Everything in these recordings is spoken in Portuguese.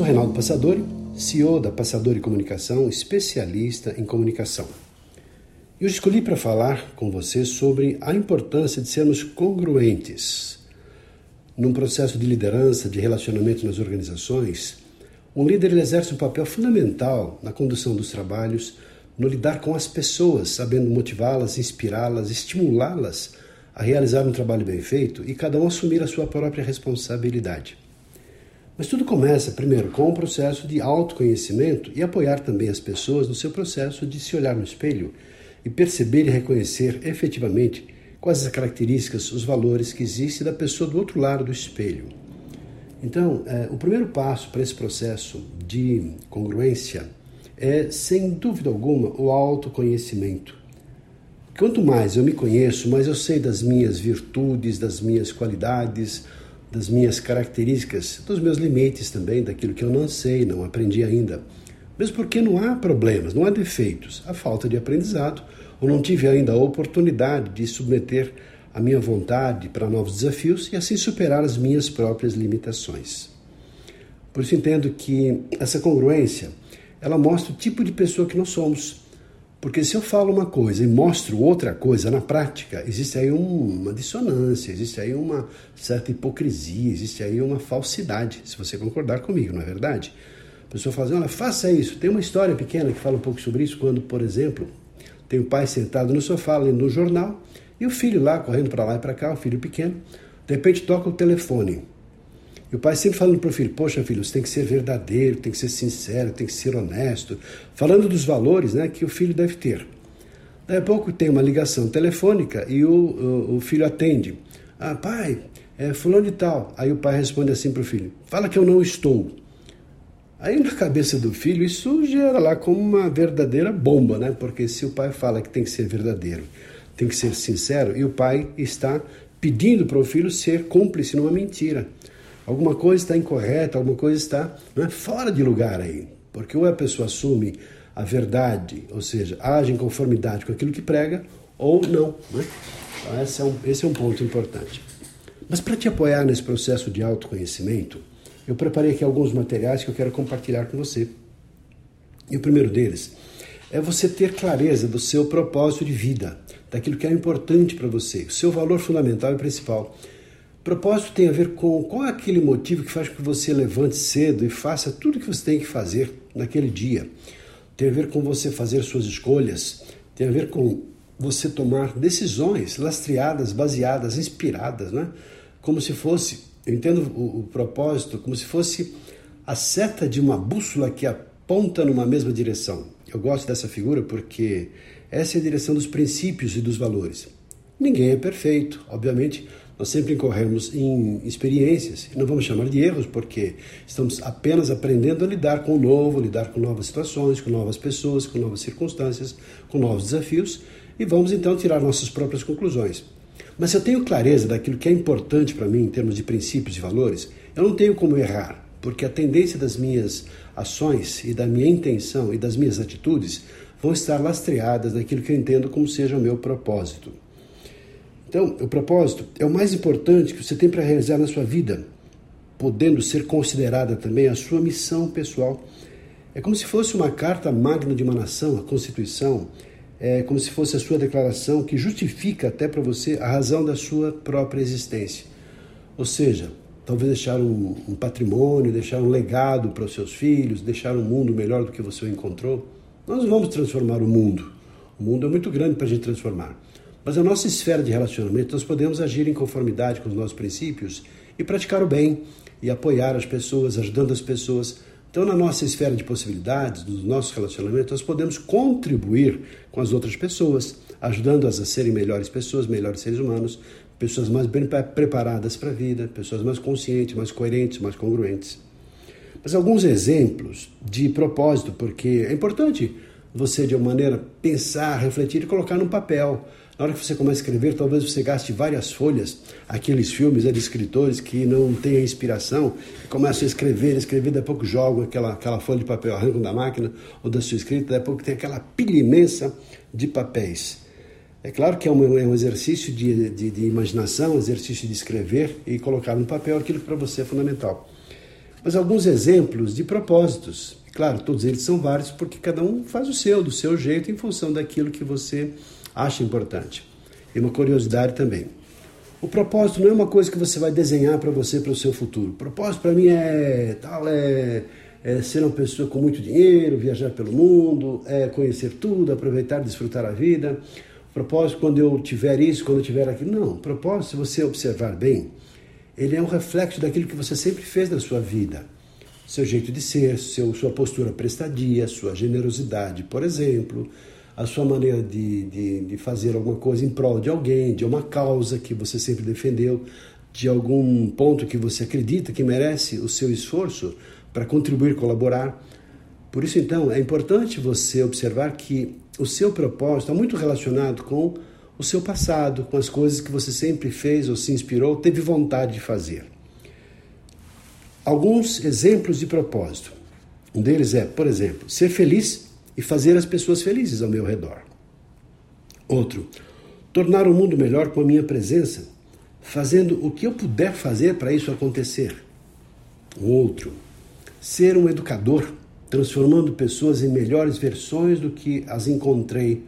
Sou Reinaldo Passadori, CEO da Passadori Comunicação, especialista em comunicação. Eu escolhi para falar com você sobre a importância de sermos congruentes. Num processo de liderança, de relacionamento nas organizações, um líder exerce um papel fundamental na condução dos trabalhos, no lidar com as pessoas, sabendo motivá-las, inspirá-las, estimulá-las a realizar um trabalho bem feito e cada um assumir a sua própria responsabilidade. Mas tudo começa, primeiro, com um processo de autoconhecimento e apoiar também as pessoas no seu processo de se olhar no espelho e perceber e reconhecer efetivamente quais as características, os valores que existem da pessoa do outro lado do espelho. Então, é, o primeiro passo para esse processo de congruência é, sem dúvida alguma, o autoconhecimento. Quanto mais eu me conheço, mais eu sei das minhas virtudes, das minhas qualidades, das minhas características, dos meus limites também, daquilo que eu não sei, não aprendi ainda. Mesmo porque não há problemas, não há defeitos, há falta de aprendizado, ou não tive ainda a oportunidade de submeter a minha vontade para novos desafios e assim superar as minhas próprias limitações. Por isso entendo que essa congruência, ela mostra o tipo de pessoa que nós somos. Porque se eu falo uma coisa e mostro outra coisa na prática, existe aí uma dissonância, existe aí uma certa hipocrisia, existe aí uma falsidade, se você concordar comigo, não é verdade? A pessoa fala assim, olha, faça isso. Tem uma história pequena que fala um pouco sobre isso, quando, por exemplo, tem o pai sentado no sofá lendo um jornal e o filho lá correndo para lá e para cá, o filho pequeno, de repente toca o telefone. E o pai sempre falando para o filho: Poxa, filho, você tem que ser verdadeiro, tem que ser sincero, tem que ser honesto, falando dos valores né, que o filho deve ter. Daí a pouco tem uma ligação telefônica e o, o, o filho atende: Ah, pai, é fulano de tal. Aí o pai responde assim para o filho: Fala que eu não estou. Aí na cabeça do filho isso gera lá como uma verdadeira bomba, né? Porque se o pai fala que tem que ser verdadeiro, tem que ser sincero, e o pai está pedindo para o filho ser cúmplice numa mentira. Alguma coisa está incorreta, alguma coisa está né, fora de lugar aí. Porque ou a pessoa assume a verdade, ou seja, age em conformidade com aquilo que prega, ou não. Né? Então, esse é, um, esse é um ponto importante. Mas para te apoiar nesse processo de autoconhecimento, eu preparei aqui alguns materiais que eu quero compartilhar com você. E o primeiro deles é você ter clareza do seu propósito de vida, daquilo que é importante para você, o seu valor fundamental e principal. Propósito tem a ver com qual é aquele motivo que faz com que você levante cedo e faça tudo o que você tem que fazer naquele dia. Tem a ver com você fazer suas escolhas, tem a ver com você tomar decisões lastreadas, baseadas, inspiradas, né? Como se fosse, eu entendo o, o propósito como se fosse a seta de uma bússola que aponta numa mesma direção. Eu gosto dessa figura porque essa é a direção dos princípios e dos valores. Ninguém é perfeito, obviamente nós sempre incorremos em experiências, não vamos chamar de erros, porque estamos apenas aprendendo a lidar com o novo, lidar com novas situações, com novas pessoas, com novas circunstâncias, com novos desafios, e vamos então tirar nossas próprias conclusões. Mas se eu tenho clareza daquilo que é importante para mim em termos de princípios e valores, eu não tenho como errar, porque a tendência das minhas ações e da minha intenção e das minhas atitudes vão estar lastreadas naquilo que eu entendo como seja o meu propósito. Então, o propósito é o mais importante que você tem para realizar na sua vida, podendo ser considerada também a sua missão pessoal. É como se fosse uma carta magna de uma nação, a Constituição, é como se fosse a sua declaração que justifica até para você a razão da sua própria existência. Ou seja, talvez deixar um, um patrimônio, deixar um legado para os seus filhos, deixar um mundo melhor do que você o encontrou. Nós não vamos transformar o mundo. O mundo é muito grande para a gente transformar. Mas a nossa esfera de relacionamento, nós podemos agir em conformidade com os nossos princípios e praticar o bem e apoiar as pessoas, ajudando as pessoas. Então, na nossa esfera de possibilidades, nos nossos relacionamentos, nós podemos contribuir com as outras pessoas, ajudando-as a serem melhores pessoas, melhores seres humanos, pessoas mais bem preparadas para a vida, pessoas mais conscientes, mais coerentes, mais congruentes. Mas alguns exemplos de propósito, porque é importante você, de uma maneira, pensar, refletir e colocar no papel. Na hora que você começa a escrever, talvez você gaste várias folhas, aqueles filmes né, de escritores que não têm inspiração, começam a escrever, escrever, daqui a pouco jogam aquela, aquela folha de papel, arrancam da máquina ou da sua escrita, daqui a pouco tem aquela pilha imensa de papéis. É claro que é um, é um exercício de, de, de imaginação, exercício de escrever e colocar no papel aquilo que para você é fundamental. Mas alguns exemplos de propósitos. Claro, todos eles são vários porque cada um faz o seu, do seu jeito, em função daquilo que você acha importante. E uma curiosidade também. O propósito não é uma coisa que você vai desenhar para você, para o seu futuro. O propósito para mim é tal, é, é, ser uma pessoa com muito dinheiro, viajar pelo mundo, é conhecer tudo, aproveitar, desfrutar a vida. O propósito quando eu tiver isso, quando eu tiver aquilo. Não, o propósito, se você observar bem, ele é um reflexo daquilo que você sempre fez na sua vida. Seu jeito de ser, seu, sua postura prestadia, sua generosidade, por exemplo, a sua maneira de, de, de fazer alguma coisa em prol de alguém, de uma causa que você sempre defendeu, de algum ponto que você acredita que merece o seu esforço para contribuir, colaborar. Por isso, então, é importante você observar que o seu propósito está muito relacionado com o seu passado, com as coisas que você sempre fez ou se inspirou, teve vontade de fazer. Alguns exemplos de propósito. Um deles é, por exemplo, ser feliz e fazer as pessoas felizes ao meu redor. Outro, tornar o mundo melhor com a minha presença, fazendo o que eu puder fazer para isso acontecer. Outro, ser um educador, transformando pessoas em melhores versões do que as encontrei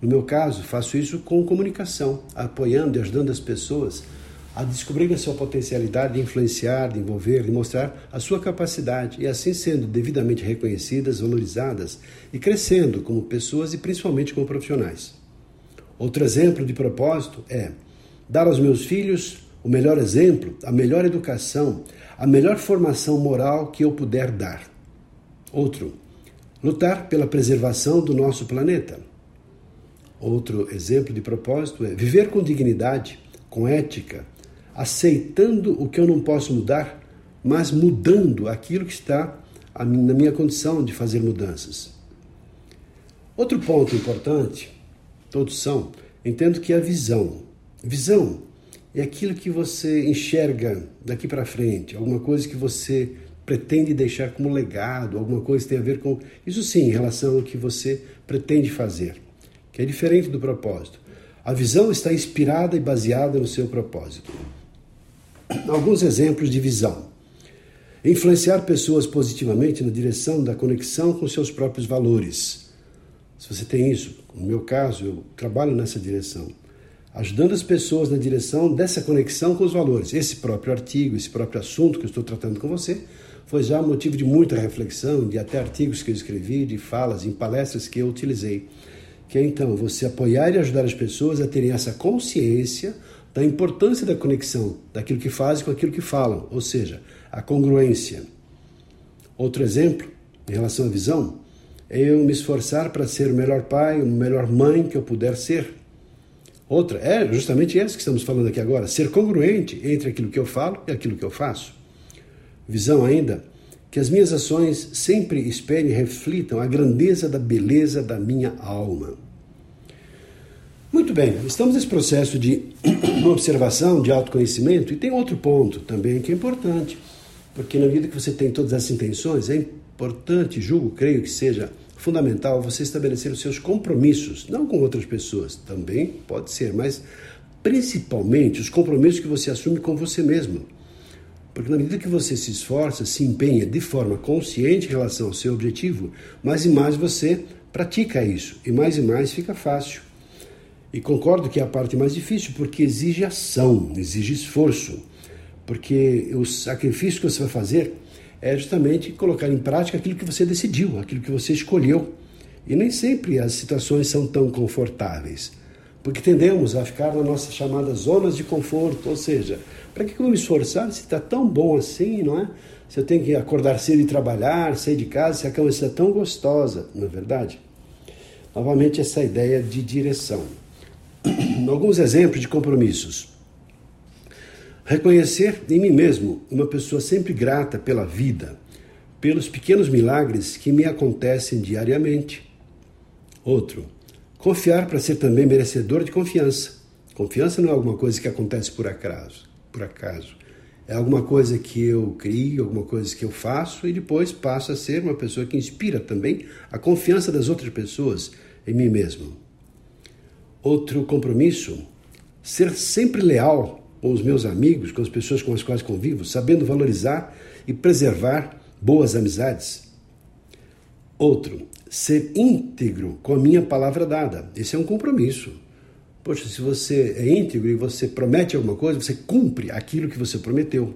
no meu caso, faço isso com comunicação, apoiando e ajudando as pessoas a descobrir a sua potencialidade de influenciar, de envolver, de mostrar a sua capacidade e assim sendo devidamente reconhecidas, valorizadas e crescendo como pessoas e principalmente como profissionais. Outro exemplo de propósito é dar aos meus filhos o melhor exemplo, a melhor educação, a melhor formação moral que eu puder dar. Outro, lutar pela preservação do nosso planeta. Outro exemplo de propósito é viver com dignidade, com ética, aceitando o que eu não posso mudar, mas mudando aquilo que está na minha condição de fazer mudanças. Outro ponto importante, todos são, entendo que é a visão. Visão é aquilo que você enxerga daqui para frente, alguma coisa que você pretende deixar como legado, alguma coisa que tem a ver com isso sim, em relação ao que você pretende fazer que é diferente do propósito. A visão está inspirada e baseada no seu propósito. Alguns exemplos de visão. Influenciar pessoas positivamente na direção da conexão com seus próprios valores. Se você tem isso, no meu caso, eu trabalho nessa direção, ajudando as pessoas na direção dessa conexão com os valores. Esse próprio artigo, esse próprio assunto que eu estou tratando com você, foi já motivo de muita reflexão, de até artigos que eu escrevi, de falas, em palestras que eu utilizei que é então você apoiar e ajudar as pessoas a terem essa consciência da importância da conexão daquilo que fazem com aquilo que falam, ou seja, a congruência. Outro exemplo, em relação à visão, é eu me esforçar para ser o melhor pai, a melhor mãe que eu puder ser. Outra é justamente essa que estamos falando aqui agora, ser congruente entre aquilo que eu falo e aquilo que eu faço. Visão ainda que as minhas ações sempre esperem e reflitam a grandeza da beleza da minha alma. Muito bem, estamos nesse processo de observação, de autoconhecimento, e tem outro ponto também que é importante, porque na medida que você tem todas essas intenções, é importante, julgo, creio que seja fundamental você estabelecer os seus compromissos, não com outras pessoas, também pode ser, mas principalmente os compromissos que você assume com você mesmo. Porque na medida que você se esforça, se empenha de forma consciente em relação ao seu objetivo, mais e mais você pratica isso e mais e mais fica fácil. E concordo que é a parte mais difícil porque exige ação, exige esforço. Porque o sacrifício que você vai fazer é justamente colocar em prática aquilo que você decidiu, aquilo que você escolheu. E nem sempre as situações são tão confortáveis, porque tendemos a ficar nas nossas chamadas zonas de conforto, ou seja, para que eu vou me esforçar se está tão bom assim, não é? Se eu tenho que acordar cedo e trabalhar, sair de casa, se a cama está tão gostosa, não é verdade? Novamente, essa ideia de direção. Alguns exemplos de compromissos. Reconhecer em mim mesmo uma pessoa sempre grata pela vida, pelos pequenos milagres que me acontecem diariamente. Outro, confiar para ser também merecedor de confiança. Confiança não é alguma coisa que acontece por acaso, por acaso. É alguma coisa que eu crio, alguma coisa que eu faço e depois passo a ser uma pessoa que inspira também a confiança das outras pessoas em mim mesmo. Outro compromisso, ser sempre leal com os meus amigos, com as pessoas com as quais convivo, sabendo valorizar e preservar boas amizades. Outro, ser íntegro com a minha palavra dada. Esse é um compromisso. Poxa, se você é íntegro e você promete alguma coisa, você cumpre aquilo que você prometeu.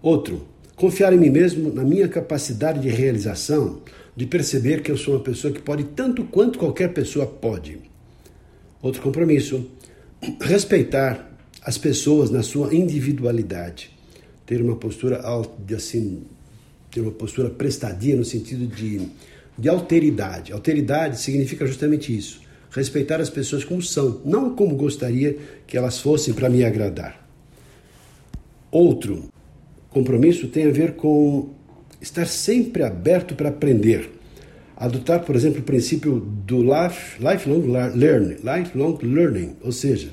Outro, confiar em mim mesmo, na minha capacidade de realização, de perceber que eu sou uma pessoa que pode tanto quanto qualquer pessoa pode. Outro compromisso, respeitar as pessoas na sua individualidade, ter uma postura assim, ter uma postura prestadia no sentido de, de alteridade. Alteridade significa justamente isso respeitar as pessoas como são, não como gostaria que elas fossem para me agradar. Outro compromisso tem a ver com estar sempre aberto para aprender. Adotar, por exemplo, o princípio do life, lifelong learning, lifelong learning, ou seja,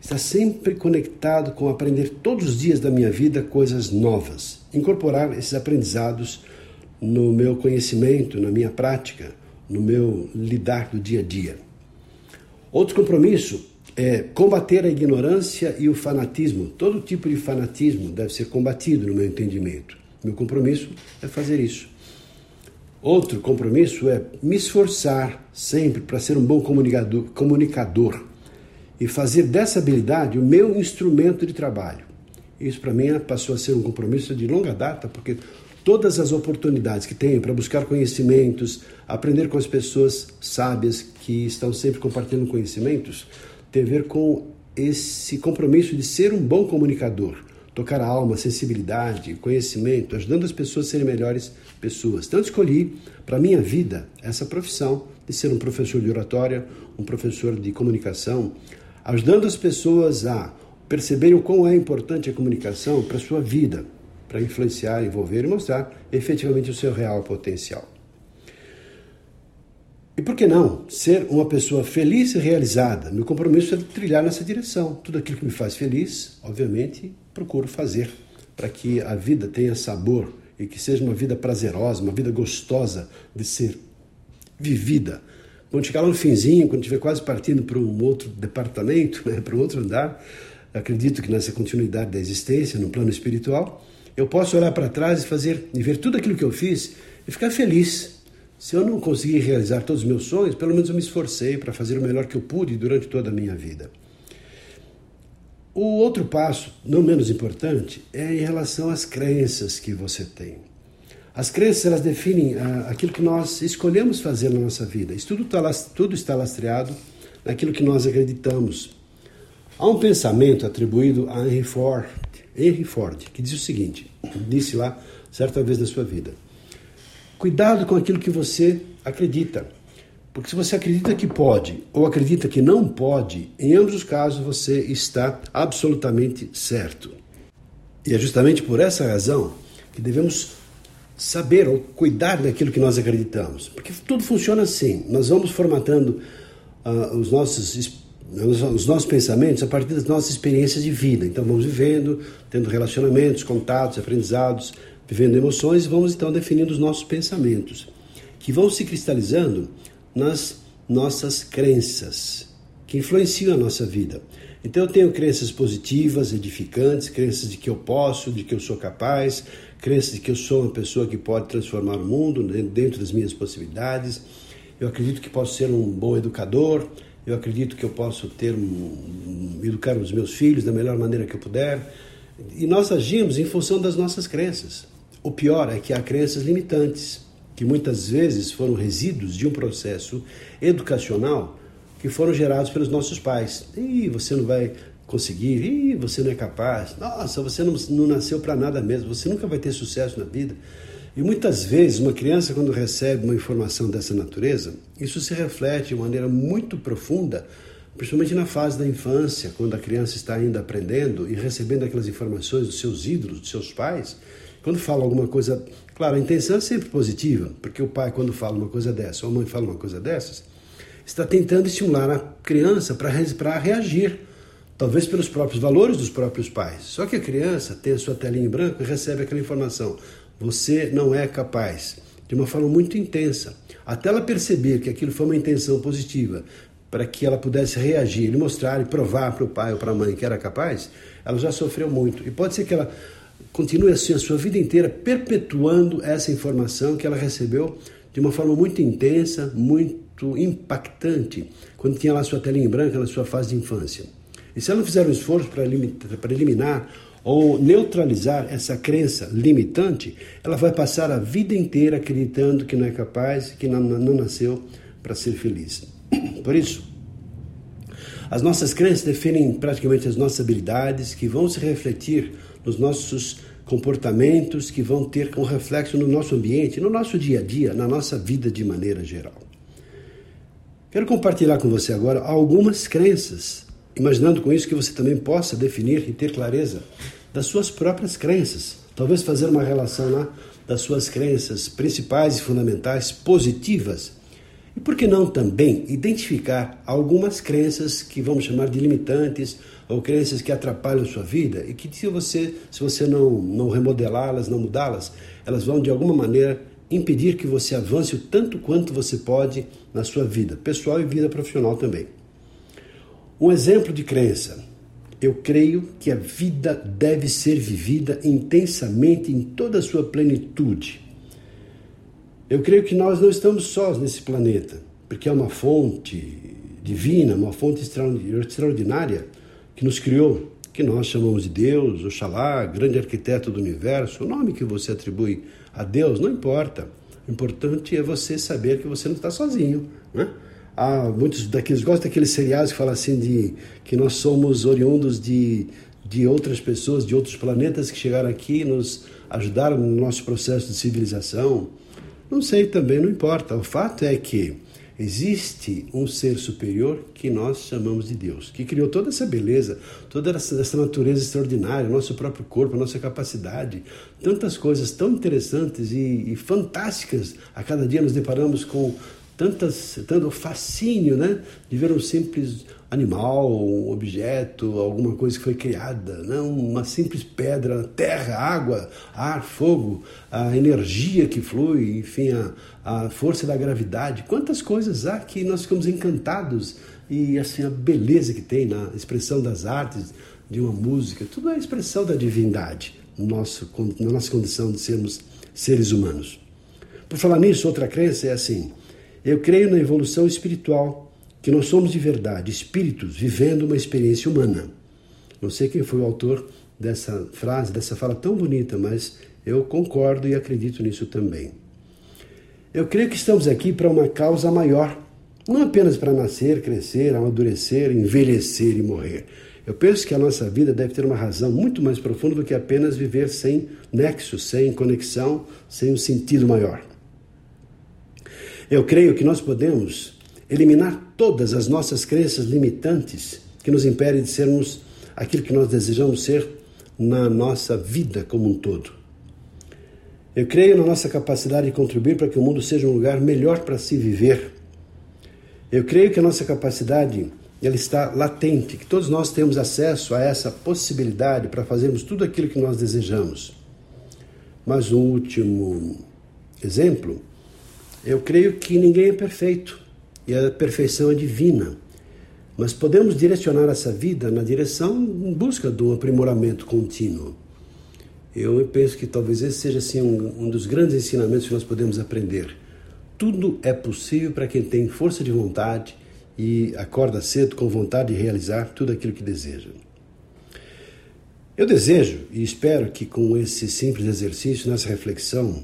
estar sempre conectado com aprender todos os dias da minha vida coisas novas, incorporar esses aprendizados no meu conhecimento, na minha prática, no meu lidar do dia a dia. Outro compromisso é combater a ignorância e o fanatismo. Todo tipo de fanatismo deve ser combatido, no meu entendimento. Meu compromisso é fazer isso. Outro compromisso é me esforçar sempre para ser um bom comunicador, comunicador e fazer dessa habilidade o meu instrumento de trabalho. Isso para mim passou a ser um compromisso de longa data, porque todas as oportunidades que tenho para buscar conhecimentos, aprender com as pessoas sábias que estão sempre compartilhando conhecimentos, tem a ver com esse compromisso de ser um bom comunicador, tocar a alma, sensibilidade, conhecimento, ajudando as pessoas a serem melhores pessoas. Tanto escolhi para minha vida essa profissão de ser um professor de oratória, um professor de comunicação, ajudando as pessoas a perceberem o quão é importante a comunicação para a sua vida, para influenciar, envolver e mostrar efetivamente o seu real potencial. E por que não ser uma pessoa feliz e realizada? Meu compromisso é trilhar nessa direção. Tudo aquilo que me faz feliz, obviamente, procuro fazer para que a vida tenha sabor e que seja uma vida prazerosa, uma vida gostosa de ser vivida. Quando chegar lá no finzinho, quando estiver quase partindo para um outro departamento, né, para um outro andar, acredito que nessa continuidade da existência, no plano espiritual, eu posso olhar para trás e fazer e ver tudo aquilo que eu fiz e ficar feliz. Se eu não conseguir realizar todos os meus sonhos, pelo menos eu me esforcei para fazer o melhor que eu pude durante toda a minha vida. O outro passo, não menos importante, é em relação às crenças que você tem. As crenças elas definem ah, aquilo que nós escolhemos fazer na nossa vida. Isso tudo está, tudo está lastreado naquilo que nós acreditamos. Há um pensamento atribuído a Henry Ford, Henry Ford, que diz o seguinte: disse lá certa vez na sua vida. Cuidado com aquilo que você acredita. Porque se você acredita que pode ou acredita que não pode, em ambos os casos você está absolutamente certo. E é justamente por essa razão que devemos saber ou cuidar daquilo que nós acreditamos. Porque tudo funciona assim. Nós vamos formatando uh, os nossos os nossos pensamentos a partir das nossas experiências de vida. Então vamos vivendo, tendo relacionamentos, contatos, aprendizados, vivendo emoções e vamos então definindo os nossos pensamentos, que vão se cristalizando nas nossas crenças, que influenciam a nossa vida. Então eu tenho crenças positivas, edificantes, crenças de que eu posso, de que eu sou capaz, crenças de que eu sou uma pessoa que pode transformar o mundo dentro das minhas possibilidades. Eu acredito que posso ser um bom educador, eu acredito que eu posso ter um, educar os meus filhos da melhor maneira que eu puder. E nós agimos em função das nossas crenças. O pior é que há crenças limitantes, que muitas vezes foram resíduos de um processo educacional que foram gerados pelos nossos pais. Ih, você não vai conseguir, Ih, você não é capaz, nossa, você não, não nasceu para nada mesmo, você nunca vai ter sucesso na vida. E muitas vezes, uma criança, quando recebe uma informação dessa natureza, isso se reflete de maneira muito profunda principalmente na fase da infância, quando a criança está ainda aprendendo e recebendo aquelas informações dos seus ídolos, dos seus pais. Quando fala alguma coisa, claro, a intenção é sempre positiva, porque o pai, quando fala uma coisa dessa, ou a mãe fala uma coisa dessas, está tentando estimular a criança para reagir, talvez pelos próprios valores dos próprios pais. Só que a criança tem a sua telinha em branco e recebe aquela informação: você não é capaz, de uma forma muito intensa. Até ela perceber que aquilo foi uma intenção positiva, para que ela pudesse reagir mostrar e provar para o pai ou para a mãe que era capaz, ela já sofreu muito. E pode ser que ela continue assim a sua vida inteira perpetuando essa informação que ela recebeu de uma forma muito intensa, muito impactante, quando tinha lá sua telinha branca na sua fase de infância. E se ela não fizer um esforço para eliminar ou neutralizar essa crença limitante, ela vai passar a vida inteira acreditando que não é capaz, que não, não nasceu para ser feliz. Por isso, as nossas crenças definem praticamente as nossas habilidades, que vão se refletir nos nossos comportamentos, que vão ter um reflexo no nosso ambiente, no nosso dia a dia, na nossa vida de maneira geral. Quero compartilhar com você agora algumas crenças, imaginando com isso que você também possa definir e ter clareza das suas próprias crenças. Talvez fazer uma relação lá das suas crenças principais e fundamentais positivas e por que não também identificar algumas crenças que vamos chamar de limitantes ou crenças que atrapalham sua vida e que se você, se você não, não remodelá-las, não mudá-las, elas vão de alguma maneira impedir que você avance o tanto quanto você pode na sua vida pessoal e vida profissional também. Um exemplo de crença. Eu creio que a vida deve ser vivida intensamente em toda a sua plenitude. Eu creio que nós não estamos sós nesse planeta, porque é uma fonte divina, uma fonte extraordinária que nos criou, que nós chamamos de Deus, Oxalá, grande arquiteto do universo, o nome que você atribui a Deus, não importa. O importante é você saber que você não está sozinho. Né? Há muitos daqueles, gostam daqueles seriados que falam assim de que nós somos oriundos de, de outras pessoas, de outros planetas que chegaram aqui e nos ajudaram no nosso processo de civilização. Não sei também, não importa. O fato é que existe um ser superior que nós chamamos de Deus, que criou toda essa beleza, toda essa natureza extraordinária, nosso próprio corpo, nossa capacidade, tantas coisas tão interessantes e, e fantásticas. A cada dia nos deparamos com tantas, tanto fascínio né, de ver um simples animal, um objeto, alguma coisa que foi criada, né, uma simples pedra, terra, água, ar, fogo, a energia que flui, enfim, a, a força da gravidade. Quantas coisas há que nós ficamos encantados e assim a beleza que tem na expressão das artes, de uma música, tudo é expressão da divindade nosso, na nossa condição de sermos seres humanos. Por falar nisso, outra crença é assim: eu creio na evolução espiritual, que nós somos de verdade espíritos vivendo uma experiência humana. Não sei quem foi o autor dessa frase, dessa fala tão bonita, mas eu concordo e acredito nisso também. Eu creio que estamos aqui para uma causa maior, não apenas para nascer, crescer, amadurecer, envelhecer e morrer. Eu penso que a nossa vida deve ter uma razão muito mais profunda do que apenas viver sem nexo, sem conexão, sem um sentido maior. Eu creio que nós podemos eliminar todas as nossas crenças limitantes que nos impedem de sermos aquilo que nós desejamos ser na nossa vida como um todo. Eu creio na nossa capacidade de contribuir para que o mundo seja um lugar melhor para se viver. Eu creio que a nossa capacidade ela está latente, que todos nós temos acesso a essa possibilidade para fazermos tudo aquilo que nós desejamos. Mas um último exemplo eu creio que ninguém é perfeito e a perfeição é divina. Mas podemos direcionar essa vida na direção em busca de um aprimoramento contínuo. Eu penso que talvez esse seja assim, um, um dos grandes ensinamentos que nós podemos aprender. Tudo é possível para quem tem força de vontade e acorda cedo com vontade de realizar tudo aquilo que deseja. Eu desejo e espero que com esse simples exercício, nessa reflexão,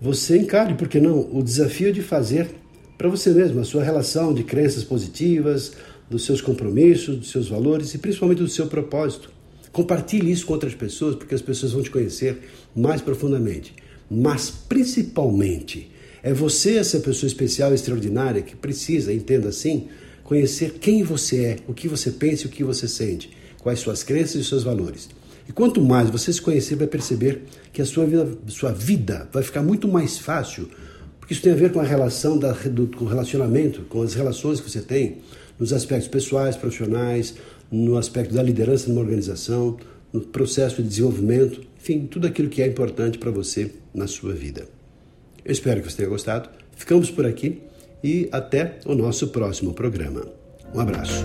você encare, por que não, o desafio de fazer para você mesmo a sua relação de crenças positivas, dos seus compromissos, dos seus valores e principalmente do seu propósito. Compartilhe isso com outras pessoas, porque as pessoas vão te conhecer mais profundamente. Mas principalmente, é você essa pessoa especial extraordinária que precisa, entenda assim, conhecer quem você é, o que você pensa e o que você sente, quais suas crenças e seus valores. E quanto mais você se conhecer, vai perceber que a sua vida, sua vida vai ficar muito mais fácil, porque isso tem a ver com a relação da, do, com o relacionamento, com as relações que você tem, nos aspectos pessoais, profissionais, no aspecto da liderança numa organização, no processo de desenvolvimento, enfim, tudo aquilo que é importante para você na sua vida. Eu espero que você tenha gostado. Ficamos por aqui e até o nosso próximo programa. Um abraço.